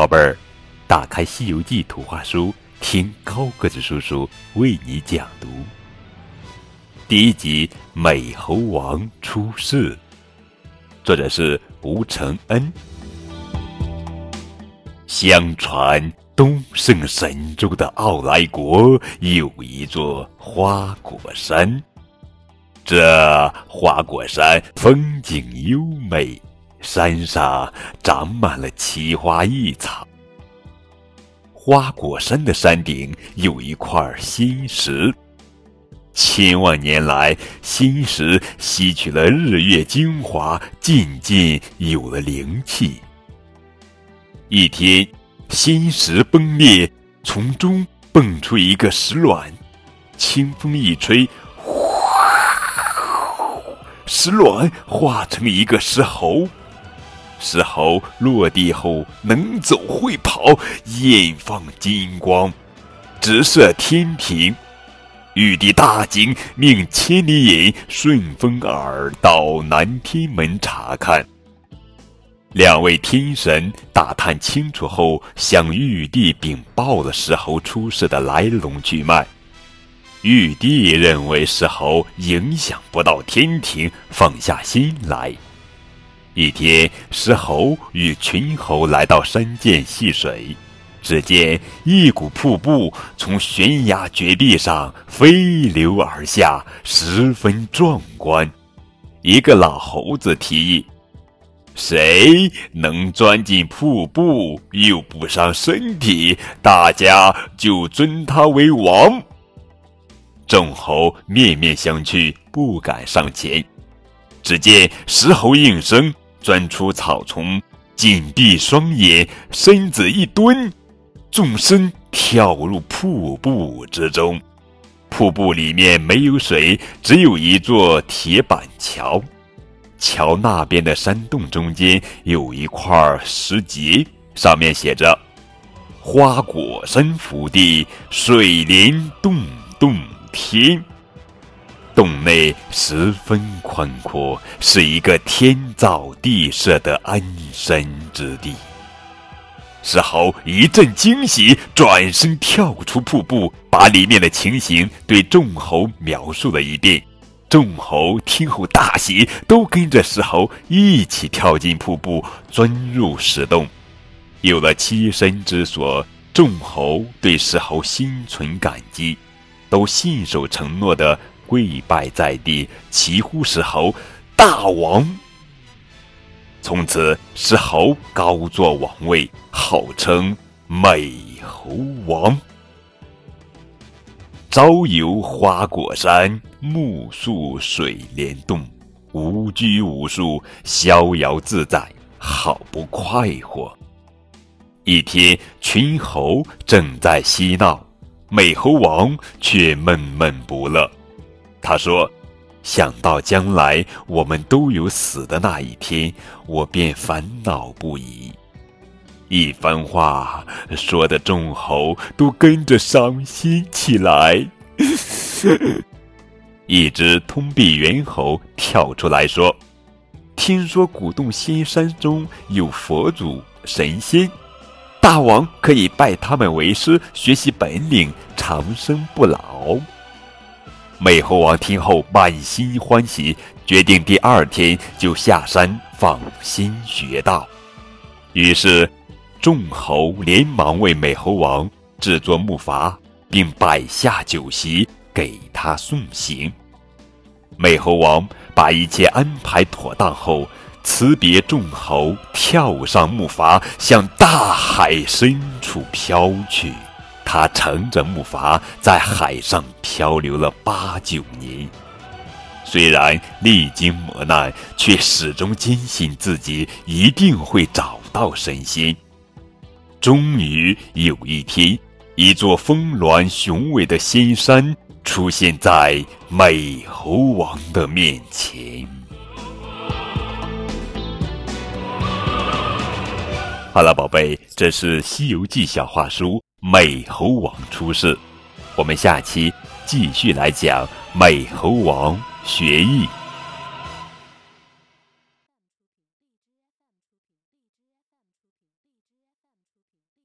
宝贝儿，打开《西游记》图画书，听高个子叔叔为你讲读。第一集《美猴王出世》，作者是吴承恩。相传东胜神州的傲来国有一座花果山，这花果山风景优美。山上长满了奇花异草。花果山的山顶有一块新石，千万年来，新石吸取了日月精华，渐渐有了灵气。一天，新石崩裂，从中蹦出一个石卵，清风一吹，呼，石卵化成一个石猴。石猴落地后能走会跑，眼放金光，直射天庭。玉帝大惊，命千里眼、顺风耳到南天门查看。两位天神打探清楚后，向玉帝禀报了石猴出世的来龙去脉。玉帝认为石猴影响不到天庭，放下心来。一天，石猴与群猴来到山涧戏水，只见一股瀑布从悬崖绝壁上飞流而下，十分壮观。一个老猴子提议：“谁能钻进瀑布又不伤身体，大家就尊他为王。”众猴面面相觑，不敢上前。只见石猴应声。钻出草丛，紧闭双眼，身子一蹲，纵身跳入瀑布之中。瀑布里面没有水，只有一座铁板桥。桥那边的山洞中间有一块石碣，上面写着“花果山福地，水帘洞洞天”。洞内十分宽阔，是一个天造地设的安身之地。石猴一阵惊喜，转身跳出瀑布，把里面的情形对众猴描述了一遍。众猴听后大喜，都跟着石猴一起跳进瀑布，钻入石洞。有了栖身之所，众猴对石猴心存感激，都信守承诺的。跪拜在地，齐呼石猴大王。从此，石猴高坐王位，号称美猴王。朝游花果山，暮宿水帘洞，无拘无束，逍遥自在，好不快活。一天，群猴正在嬉闹，美猴王却闷闷不乐。他说：“想到将来我们都有死的那一天，我便烦恼不已。”一番话说的众猴都跟着伤心起来。一只通臂猿猴跳出来说：“听说古洞仙山中有佛祖神仙，大王可以拜他们为师，学习本领，长生不老。”美猴王听后满心欢喜，决定第二天就下山放心学道。于是，众猴连忙为美猴王制作木筏，并摆下酒席给他送行。美猴王把一切安排妥当后，辞别众猴，跳上木筏，向大海深处飘去。他乘着木筏在海上漂流了八九年，虽然历经磨难，却始终坚信自己一定会找到神仙。终于有一天，一座峰峦雄伟的仙山出现在美猴王的面前。好了，宝贝，这是《西游记》小话书。美猴王出世，我们下期继续来讲美猴王学艺。